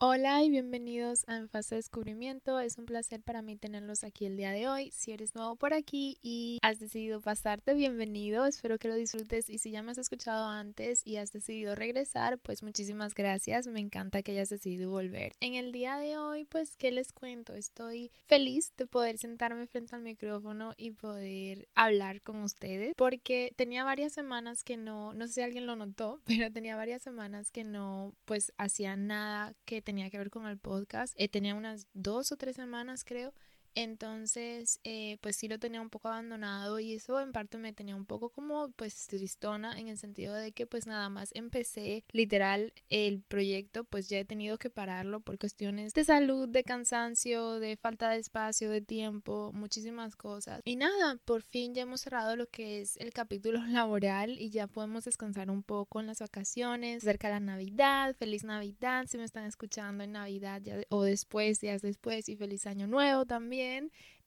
Hola y bienvenidos a En Fase de Descubrimiento. Es un placer para mí tenerlos aquí el día de hoy. Si eres nuevo por aquí y has decidido pasarte, bienvenido. Espero que lo disfrutes y si ya me has escuchado antes y has decidido regresar, pues muchísimas gracias. Me encanta que hayas decidido volver. En el día de hoy, pues, ¿qué les cuento? Estoy feliz de poder sentarme frente al micrófono y poder hablar con ustedes porque tenía varias semanas que no, no sé si alguien lo notó, pero tenía varias semanas que no, pues, hacía nada que tenía que ver con el podcast. Eh, tenía unas dos o tres semanas, creo, entonces, eh, pues sí lo tenía un poco abandonado y eso en parte me tenía un poco como pues tristona en el sentido de que pues nada más empecé literal el proyecto, pues ya he tenido que pararlo por cuestiones de salud, de cansancio, de falta de espacio, de tiempo, muchísimas cosas. Y nada, por fin ya hemos cerrado lo que es el capítulo laboral y ya podemos descansar un poco en las vacaciones, cerca de la Navidad, feliz Navidad si me están escuchando en Navidad ya, o después, días después y feliz año nuevo también.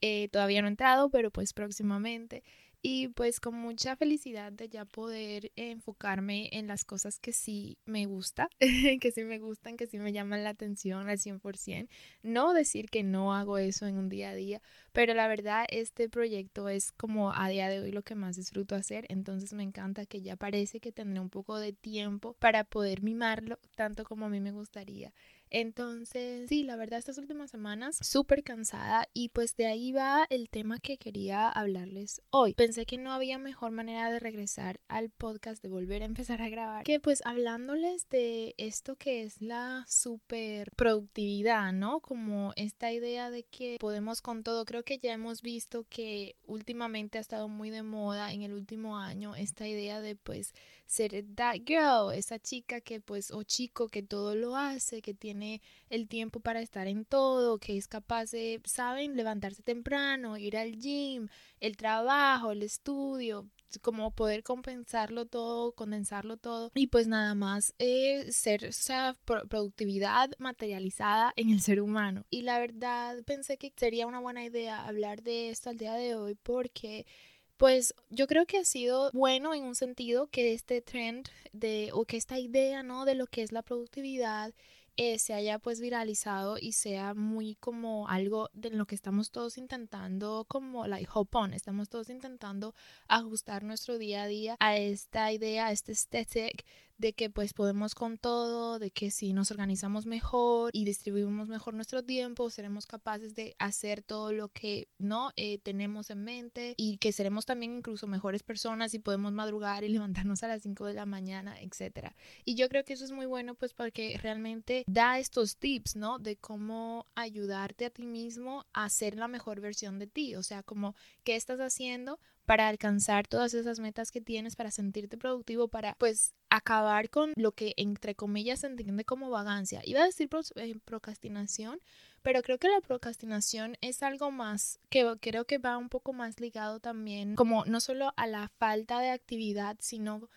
Eh, todavía no he entrado, pero pues próximamente. Y pues con mucha felicidad de ya poder enfocarme en las cosas que sí me gusta, que sí me gustan, que sí me llaman la atención al 100%. No decir que no hago eso en un día a día, pero la verdad este proyecto es como a día de hoy lo que más disfruto hacer. Entonces me encanta que ya parece que tendré un poco de tiempo para poder mimarlo tanto como a mí me gustaría. Entonces, sí, la verdad, estas últimas semanas súper cansada y pues de ahí va el tema que quería hablarles hoy. Pensé que no había mejor manera de regresar al podcast, de volver a empezar a grabar, que pues hablándoles de esto que es la super productividad, ¿no? Como esta idea de que podemos con todo. Creo que ya hemos visto que últimamente ha estado muy de moda en el último año esta idea de pues ser that girl, esa chica que pues o chico que todo lo hace, que tiene el tiempo para estar en todo, que es capaz de, saben, levantarse temprano, ir al gym, el trabajo, el estudio, como poder compensarlo todo, condensarlo todo y pues nada más eh, ser esa productividad materializada en el ser humano. Y la verdad pensé que sería una buena idea hablar de esto al día de hoy porque pues yo creo que ha sido bueno en un sentido que este trend de o que esta idea, ¿no? de lo que es la productividad eh, se haya pues viralizado y sea muy como algo de lo que estamos todos intentando como like hop on, estamos todos intentando ajustar nuestro día a día a esta idea, a este aesthetic de que pues podemos con todo, de que si nos organizamos mejor y distribuimos mejor nuestro tiempo, seremos capaces de hacer todo lo que no eh, tenemos en mente y que seremos también incluso mejores personas y podemos madrugar y levantarnos a las 5 de la mañana, etcétera. Y yo creo que eso es muy bueno pues porque realmente da estos tips, ¿no? De cómo ayudarte a ti mismo a ser la mejor versión de ti, o sea, como qué estás haciendo para alcanzar todas esas metas que tienes, para sentirte productivo, para pues acabar con lo que entre comillas se entiende como vagancia. Iba a decir eh, procrastinación, pero creo que la procrastinación es algo más que creo que va un poco más ligado también como no solo a la falta de actividad, sino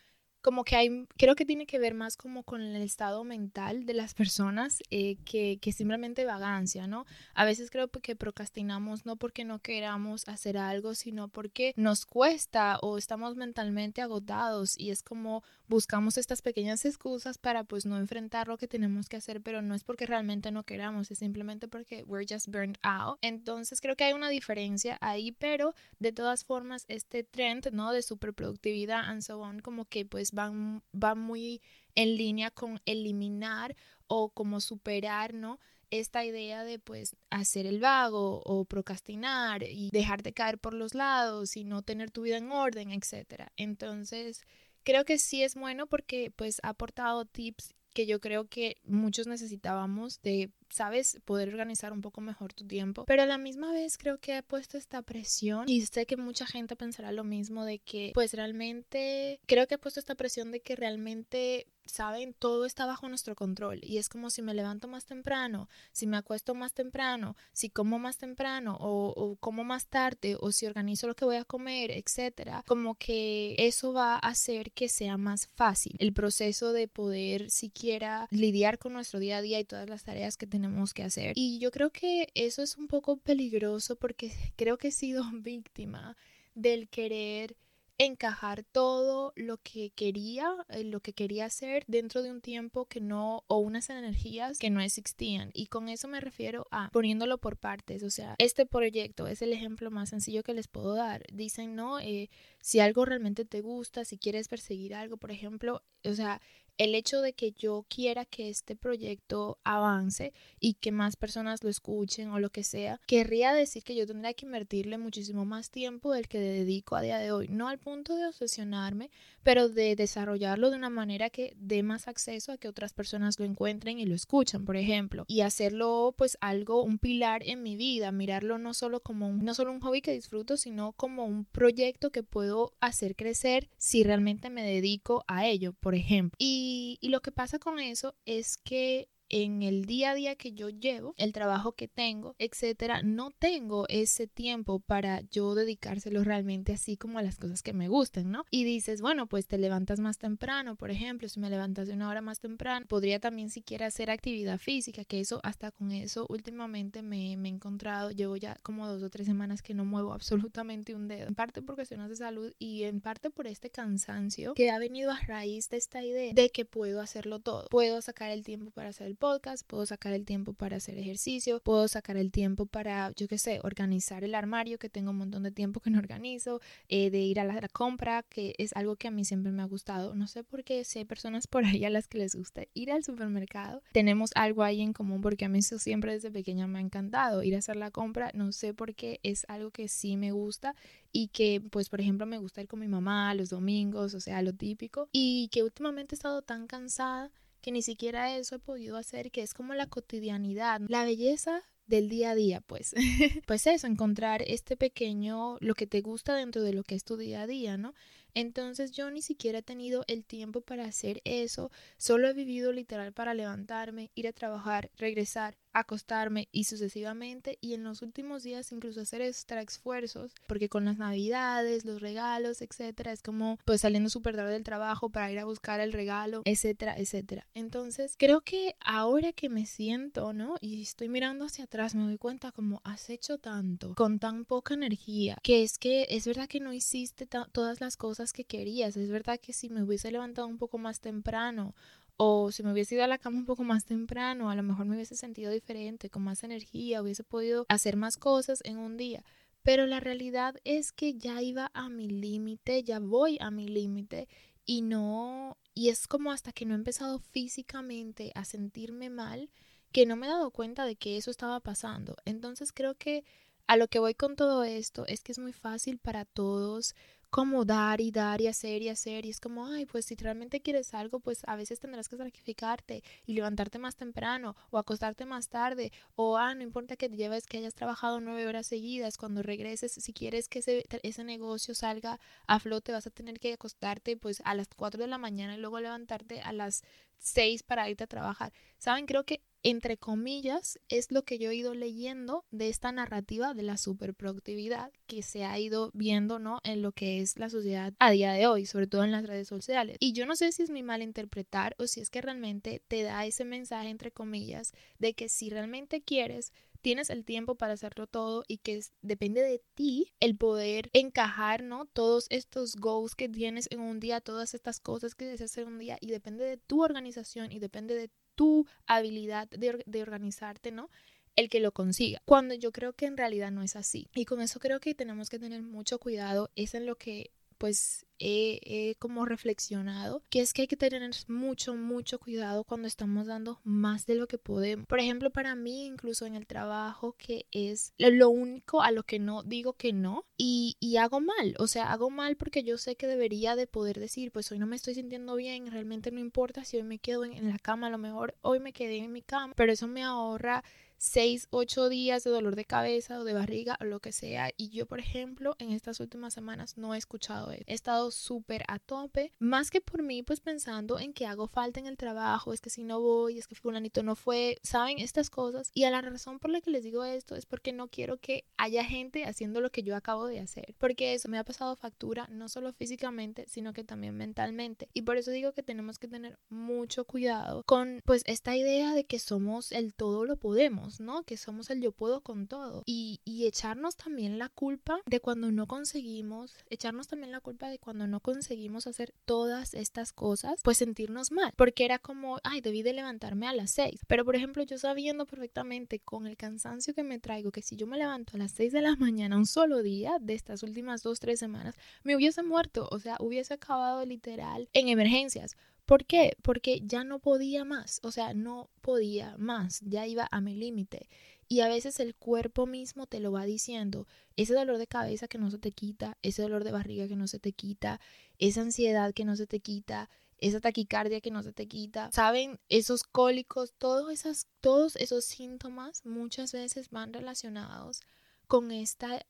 como que hay, creo que tiene que ver más como con el estado mental de las personas eh, que, que, simplemente vagancia, ¿no? A veces creo que procrastinamos no porque no queramos hacer algo, sino porque nos cuesta o estamos mentalmente agotados y es como buscamos estas pequeñas excusas para pues no enfrentar lo que tenemos que hacer, pero no es porque realmente no queramos, es simplemente porque we're just burned out. Entonces creo que hay una diferencia ahí, pero de todas formas este trend, ¿no? De superproductividad and so on, como que pues van, muy en línea con eliminar o como superar, ¿no? esta idea de pues hacer el vago o procrastinar y dejarte caer por los lados y no tener tu vida en orden, etc. Entonces, creo que sí es bueno porque pues ha aportado tips que yo creo que muchos necesitábamos de, sabes, poder organizar un poco mejor tu tiempo. Pero a la misma vez creo que ha puesto esta presión y sé que mucha gente pensará lo mismo de que pues realmente creo que ha puesto esta presión de que realmente saben, todo está bajo nuestro control y es como si me levanto más temprano, si me acuesto más temprano, si como más temprano o, como más tarde o si organizo lo que voy a comer, etcétera, como que eso va a hacer que sea más fácil el proceso de poder siquiera lidiar con nuestro día a día y todas las tareas que tenemos que hacer. Y yo creo que eso es un poco peligroso porque creo que he sido víctima del querer encajar todo lo que quería, eh, lo que quería hacer dentro de un tiempo que no, o unas energías que no existían. Y con eso me refiero a poniéndolo por partes. O sea, este proyecto es el ejemplo más sencillo que les puedo dar. Dicen, no, eh, si algo realmente te gusta, si quieres perseguir algo, por ejemplo, o sea, el hecho de que yo quiera que este proyecto avance y que más personas lo escuchen o lo que sea, querría decir que yo tendría que invertirle muchísimo más tiempo del que dedico a día de hoy. No al punto de obsesionarme, pero de desarrollarlo de una manera que dé más acceso a que otras personas lo encuentren y lo escuchen, por ejemplo, y hacerlo pues algo, un pilar en mi vida, mirarlo no solo como un, no solo un hobby que disfruto, sino como un proyecto que puedo hacer crecer si realmente me dedico a ello, por ejemplo. Y y, lo que pasa con eso es que en el día a día que yo llevo, el trabajo que tengo, etcétera, no tengo ese tiempo para yo dedicárselo realmente así como a las cosas que me gusten, ¿no? Y dices, bueno, pues te levantas más temprano, por ejemplo, si me levantas de una hora más temprano, podría también siquiera hacer actividad física, que eso, hasta con eso, últimamente me, me he encontrado, llevo ya como dos o tres semanas que no muevo absolutamente un dedo, en parte por cuestiones de salud y en parte por este cansancio que ha venido a raíz de esta idea de que puedo hacerlo todo, puedo sacar el tiempo para hacer el podcast, puedo sacar el tiempo para hacer ejercicio, puedo sacar el tiempo para, yo qué sé, organizar el armario, que tengo un montón de tiempo que no organizo, eh, de ir a la, compra, que es algo que a mí siempre me ha gustado. No sé por qué, si hay personas por ahí a las que les gusta ir al supermercado, tenemos algo ahí en común porque a mí eso siempre desde pequeña me ha encantado, ir a hacer la compra, no sé por qué, es algo que sí me gusta y que pues por ejemplo me gusta ir con mi mamá los domingos, o sea, lo típico, y que últimamente he estado tan cansada que ni siquiera eso he podido hacer, que es como la cotidianidad, la belleza del día a día, pues. pues eso, encontrar este pequeño, lo que te gusta dentro de lo que es tu día a día, ¿no? Entonces yo ni siquiera he tenido el tiempo para hacer eso, solo he vivido literal para levantarme, ir a trabajar, regresar, acostarme y sucesivamente y en los últimos días incluso hacer extra esfuerzos porque con las navidades, los regalos, etcétera, es como pues saliendo súper tarde del trabajo para ir a buscar el regalo, etcétera, etcétera. Entonces creo que ahora que me siento, ¿no? Y estoy mirando hacia atrás, me doy cuenta como has hecho tanto con tan poca energía, que es que es verdad que no hiciste todas las cosas que querías, es verdad que si me hubiese levantado un poco más temprano o si me hubiese ido a la cama un poco más temprano, a lo mejor me hubiese sentido diferente, con más energía, hubiese podido hacer más cosas en un día. Pero la realidad es que ya iba a mi límite, ya voy a mi límite y no, y es como hasta que no he empezado físicamente a sentirme mal, que no me he dado cuenta de que eso estaba pasando. Entonces creo que a lo que voy con todo esto es que es muy fácil para todos como dar y dar y hacer y hacer y es como, ay, pues si realmente quieres algo, pues a veces tendrás que sacrificarte y levantarte más temprano o acostarte más tarde o, ah, no importa que te lleves que hayas trabajado nueve horas seguidas, cuando regreses, si quieres que ese, ese negocio salga a flote, vas a tener que acostarte pues a las cuatro de la mañana y luego levantarte a las seis para irte a trabajar. Saben, creo que entre comillas, es lo que yo he ido leyendo de esta narrativa de la superproductividad que se ha ido viendo, ¿no? En lo que es la sociedad a día de hoy, sobre todo en las redes sociales. Y yo no sé si es mi mal interpretar o si es que realmente te da ese mensaje, entre comillas, de que si realmente quieres, tienes el tiempo para hacerlo todo y que depende de ti el poder encajar, ¿no? Todos estos goals que tienes en un día, todas estas cosas que deseas hacer un día y depende de tu organización y depende de tu habilidad de, organizarte, ¿no? el que lo consiga, cuando yo creo que en realidad no es así. Y con eso creo que tenemos que tener mucho cuidado, es en lo que pues he, como reflexionado, que es que hay que tener mucho, mucho cuidado cuando estamos dando más de lo que podemos. Por ejemplo, para mí, incluso en el trabajo, que es lo único a lo que no digo que no y, y hago mal, o sea, hago mal porque yo sé que debería de poder decir, pues hoy no me estoy sintiendo bien, realmente no importa si hoy me quedo en, en la cama, a lo mejor hoy me quedé en mi cama, pero eso me ahorra 6, 8 días de dolor de cabeza o de barriga o lo que sea. Y yo, por ejemplo, en estas últimas semanas no he escuchado eso. He estado súper a tope, más que por mí, pues pensando en que hago falta en el trabajo, es que si no voy, es que fulanito no fue, saben estas cosas. Y a la razón por la que les digo esto es porque no quiero que haya gente haciendo lo que yo acabo de hacer, porque eso me ha pasado factura no solo físicamente, sino que también mentalmente. Y por eso digo que tenemos que tener mucho cuidado con pues esta idea de que somos el todo lo podemos ¿no? Que somos el yo puedo con todo. Y, y echarnos también la culpa de cuando no conseguimos, echarnos también la culpa de cuando no conseguimos hacer todas estas cosas, pues sentirnos mal. Porque era como, ay, debí de levantarme a las seis. Pero por ejemplo, yo sabiendo perfectamente con el cansancio que me traigo, que si yo me levanto a las seis de la mañana un solo día de estas últimas dos, tres semanas, me hubiese muerto. O sea, hubiese acabado literal en emergencias ¿Por qué? Porque ya no podía más, o sea, no podía más, ya iba a mi límite. Y a veces el cuerpo mismo te lo va diciendo, ese dolor de cabeza que no se te quita, ese dolor de barriga que no se te quita, esa ansiedad que no se te quita, esa taquicardia que no se te quita, saben, esos cólicos, todos, esas, todos esos síntomas muchas veces van relacionados con esta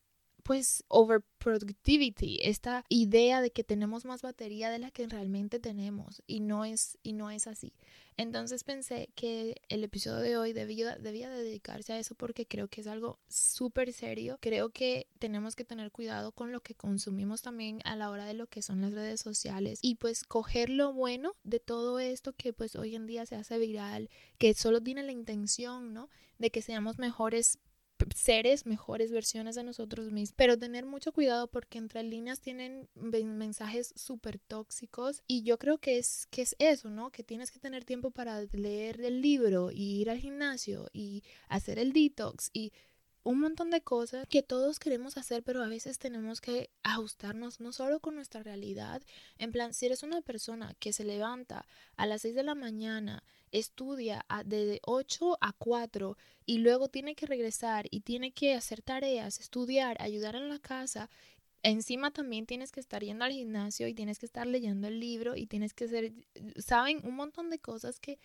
pues overproductivity, esta idea de que tenemos más batería de la que realmente tenemos y no es y no es así. Entonces pensé que el episodio de hoy debía, debía dedicarse a eso porque creo que es algo súper serio. Creo que tenemos que tener cuidado con lo que consumimos también a la hora de lo que son las redes sociales y pues coger lo bueno de todo esto que pues hoy en día se hace viral, que solo tiene la intención, ¿no? De que seamos mejores seres, mejores versiones de nosotros mismos, pero tener mucho cuidado porque entre líneas tienen mensajes súper tóxicos y yo creo que es, que es eso, ¿no? Que tienes que tener tiempo para leer el libro y ir al gimnasio y hacer el detox y un montón de cosas que todos queremos hacer, pero a veces tenemos que ajustarnos no solo con nuestra realidad. En plan, si eres una persona que se levanta a las 6 de la mañana, estudia de 8 a 4 y luego tiene que regresar y tiene que hacer tareas, estudiar, ayudar en la casa encima también tienes que estar yendo al gimnasio y tienes que estar leyendo el libro y tienes que hacer, saben, un montón de cosas que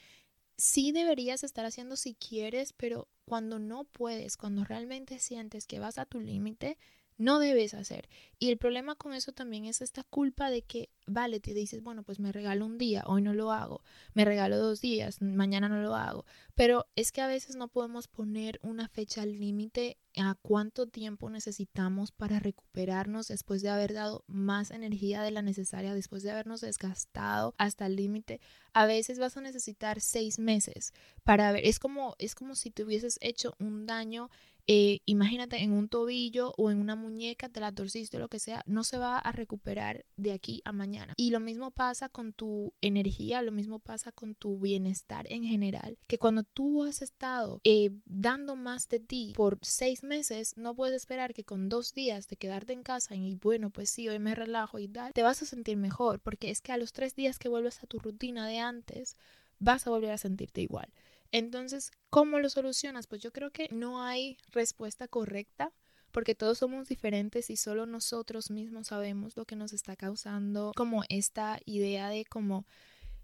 sí deberías estar haciendo si quieres, pero cuando no puedes, cuando realmente sientes que vas a tu límite, no debes hacer. Y el problema con eso también es esta culpa de que, vale, te dices, bueno, pues me regalo un día, hoy no lo hago, me regalo dos días, mañana no lo hago. Pero es que a veces no podemos poner una fecha límite a cuánto tiempo necesitamos para recuperarnos después de haber dado más energía de la necesaria, después de habernos desgastado hasta el límite. A veces vas a necesitar seis meses para ver, es como, es como si te hubieses hecho un daño eh, imagínate en un tobillo o en una muñeca, te la torciste, lo que sea, no se va a recuperar de aquí a mañana. Y lo mismo pasa con tu energía, lo mismo pasa con tu bienestar en general, que cuando tú has estado eh, dando más de ti por seis meses, no puedes esperar que con dos días de quedarte en casa y bueno, pues sí, hoy me relajo y tal, te vas a sentir mejor, porque es que a los tres días que vuelves a tu rutina de antes, vas a volver a sentirte igual. Entonces, ¿cómo lo solucionas? Pues yo creo que no hay respuesta correcta porque todos somos diferentes y solo nosotros mismos sabemos lo que nos está causando como esta idea de como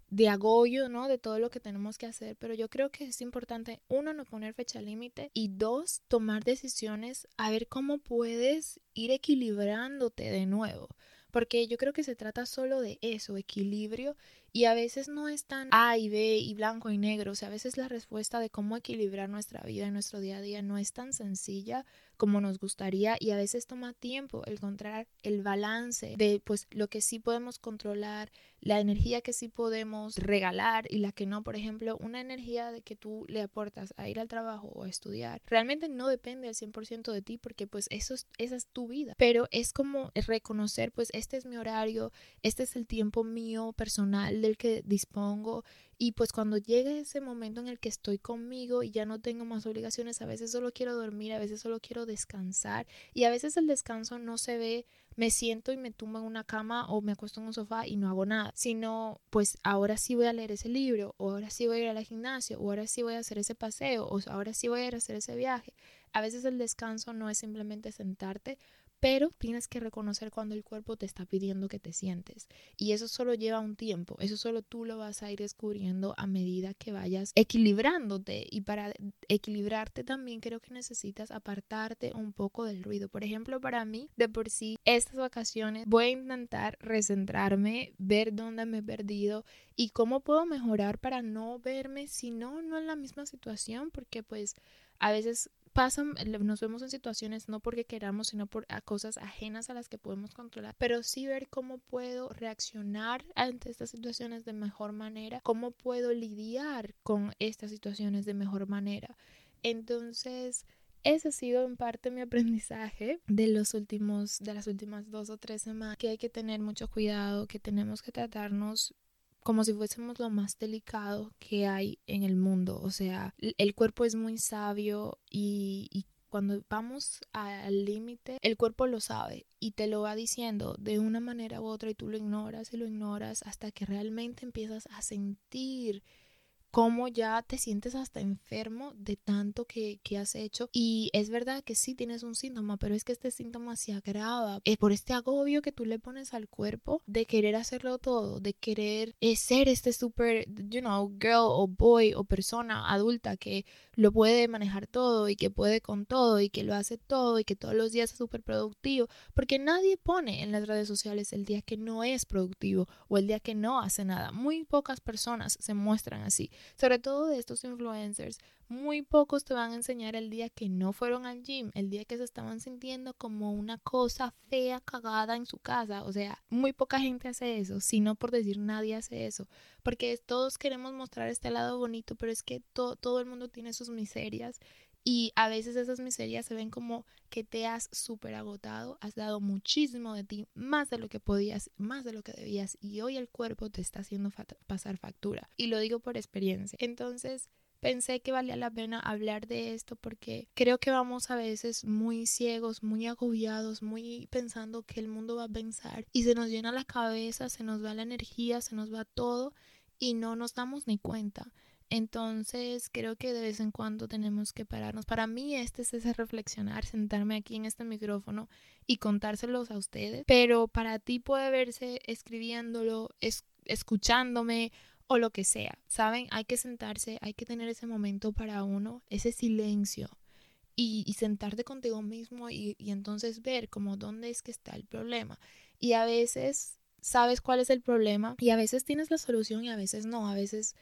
de agollo, ¿no? De todo lo que tenemos que hacer, pero yo creo que es importante, uno, no poner fecha límite y dos, tomar decisiones a ver cómo puedes ir equilibrándote de nuevo, porque yo creo que se trata solo de eso, equilibrio y a veces no es tan A y B y blanco y negro. O sea, a veces la respuesta de cómo equilibrar nuestra vida y nuestro día a día no es tan sencilla como nos gustaría y a veces toma tiempo encontrar el balance de pues lo que sí podemos controlar, la energía que sí podemos regalar y la que no. Por ejemplo, una energía de que tú le aportas a ir al trabajo o a estudiar realmente no depende al 100% de ti porque pues eso es, esa es tu vida. Pero es como reconocer pues este es mi horario, este es el tiempo mío personal del que dispongo Y pues cuando llega ese momento en el que estoy conmigo y ya no tengo más obligaciones, a veces solo quiero dormir, a veces solo quiero descansar y a veces el descanso no se ve me siento y me tumbo en una cama o me acuesto en un sofá y no hago nada, sino pues ahora sí voy a leer ese libro, o ahora sí voy a ir al gimnasio, o ahora sí voy a hacer ese paseo, o ahora sí voy a ir a hacer ese viaje. A veces el descanso no es simplemente sentarte, pero tienes que reconocer cuando el cuerpo te está pidiendo que te sientes. Y eso solo lleva un tiempo, eso solo tú lo vas a ir descubriendo a medida que vayas equilibrándote. Y para equilibrarte también creo que necesitas apartarte un poco del ruido. Por ejemplo, para mí, de por sí, estas vacaciones voy a intentar recentrarme, ver dónde me he perdido y cómo puedo mejorar para no verme, si no, no en la misma situación, porque pues a veces pasan, nos vemos en situaciones no porque queramos, sino por cosas ajenas a las que podemos controlar, pero sí ver cómo puedo reaccionar ante estas situaciones de mejor manera, cómo puedo lidiar con estas situaciones de mejor manera. Entonces, ese ha sido en parte mi aprendizaje de los últimos de las últimas dos o tres semanas que hay que tener mucho cuidado que tenemos que tratarnos como si fuésemos lo más delicado que hay en el mundo. O sea, el cuerpo es muy sabio y, cuando vamos al límite, el cuerpo lo sabe y te lo va diciendo de una manera u otra y tú lo ignoras y lo ignoras hasta que realmente empiezas a sentir cómo ya te sientes hasta enfermo de tanto que, has hecho. Y es verdad que sí tienes un síntoma, pero es que este síntoma se agrava es por este agobio que tú le pones al cuerpo de querer hacerlo todo, de querer eh, ser este super, you know, girl o boy o persona adulta que lo puede manejar todo y que puede con todo y que lo hace todo y que todos los días es súper productivo, porque nadie pone en las redes sociales el día que no es productivo o el día que no hace nada. Muy pocas personas se muestran así, sobre todo de estos influencers. Muy pocos te van a enseñar el día que no fueron al gym, el día que se estaban sintiendo como una cosa fea, cagada en su casa. O sea, muy poca gente hace eso, si no por decir nadie hace eso. Porque todos queremos mostrar este lado bonito, pero es que todo el mundo tiene sus miserias y a veces esas miserias se ven como que te has súper agotado, has dado muchísimo de ti, más de lo que podías, más de lo que debías, y hoy el cuerpo te está haciendo pasar factura. Y lo digo por experiencia. Entonces, pensé que valía la pena hablar de esto porque creo que vamos a veces muy ciegos, muy agobiados, muy pensando que el mundo va a pensar y se nos llena la cabeza, se nos va la energía, se nos va todo y no nos damos ni cuenta. Entonces creo que de vez en cuando tenemos que pararnos. Para mí este es ese reflexionar, sentarme aquí en este micrófono y contárselos a ustedes. Pero para ti puede verse escribiéndolo, escuchándome o lo que sea. ¿Saben? Hay que sentarse, hay que tener ese momento para uno, ese silencio. Y, sentarte contigo mismo y, y entonces ver como dónde es que está el problema. Y a veces sabes cuál es el problema y a veces tienes la solución y a veces no. A veces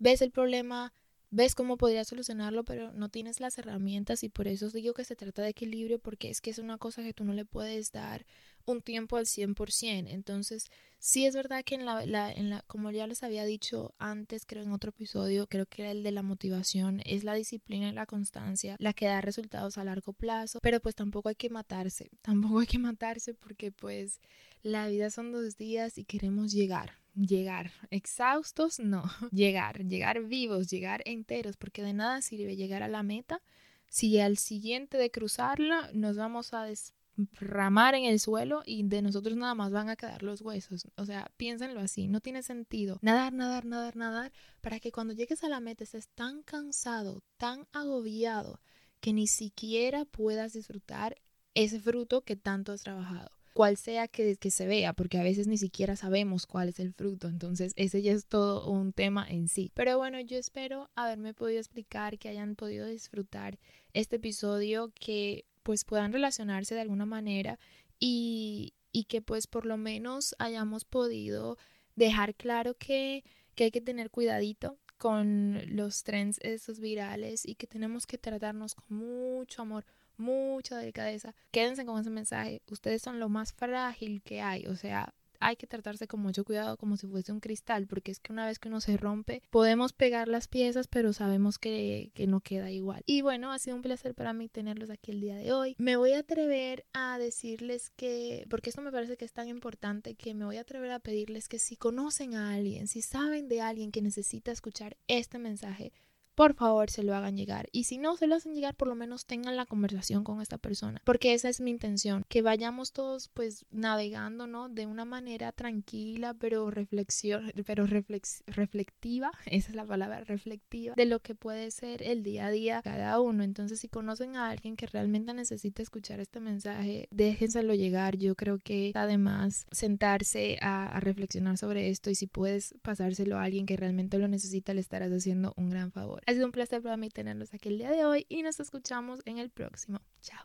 ves el problema, ves cómo podrías solucionarlo, pero no tienes las herramientas y por eso digo que se trata de equilibrio porque es que es una cosa que tú no le puedes dar un tiempo al 100%. Entonces, sí es verdad que en la, en la, como ya les había dicho antes, creo en otro episodio, creo que era el de la motivación, es la disciplina y la constancia la que da resultados a largo plazo, pero pues tampoco hay que matarse, tampoco hay que matarse porque pues la vida son dos días y queremos llegar. Llegar exhaustos, no, llegar, llegar vivos, llegar enteros, porque de nada sirve llegar a la meta si al siguiente de cruzarla nos vamos a des ramar en el suelo y de nosotros nada más van a quedar los huesos. O sea, piénsenlo así, no tiene sentido. Nadar, nadar, nadar, nadar, para que cuando llegues a la meta estés tan cansado, tan agobiado, que ni siquiera puedas disfrutar ese fruto que tanto has trabajado. Cual sea que, que se vea, porque a veces ni siquiera sabemos cuál es el fruto, entonces ese ya es todo un tema en sí. Pero bueno, yo espero haberme podido explicar, que hayan podido disfrutar este episodio, que pues puedan relacionarse de alguna manera y, y que pues por lo menos hayamos podido dejar claro que, que hay que tener cuidadito con los trends esos virales y que tenemos que tratarnos con mucho amor, mucha delicadeza. Quédense con ese mensaje. Ustedes son lo más frágil que hay. O sea, hay que tratarse con mucho cuidado como si fuese un cristal, porque es que una vez que uno se rompe, podemos pegar las piezas, pero sabemos que, que no queda igual. Y bueno, ha sido un placer para mí tenerlos aquí el día de hoy. Me voy a atrever a decirles que, porque esto me parece que es tan importante, que me voy a atrever a pedirles que si conocen a alguien, si saben de alguien que necesita escuchar este mensaje, por favor se lo hagan llegar. Y si no se lo hacen llegar, por lo menos tengan la conversación con esta persona, porque esa es mi intención, que vayamos todos pues navegando, ¿no? De una manera tranquila, pero reflexión, pero reflex, reflectiva, esa es la palabra, reflectiva, de lo que puede ser el día a día cada uno. Entonces, si conocen a alguien que realmente necesita escuchar este mensaje, déjenselo llegar. Yo creo que además sentarse a, a reflexionar sobre esto y si puedes pasárselo a alguien que realmente lo necesita, le estarás haciendo un gran ha sido un placer para mí tenerlos aquí el día de hoy y nos escuchamos en el próximo. Chao.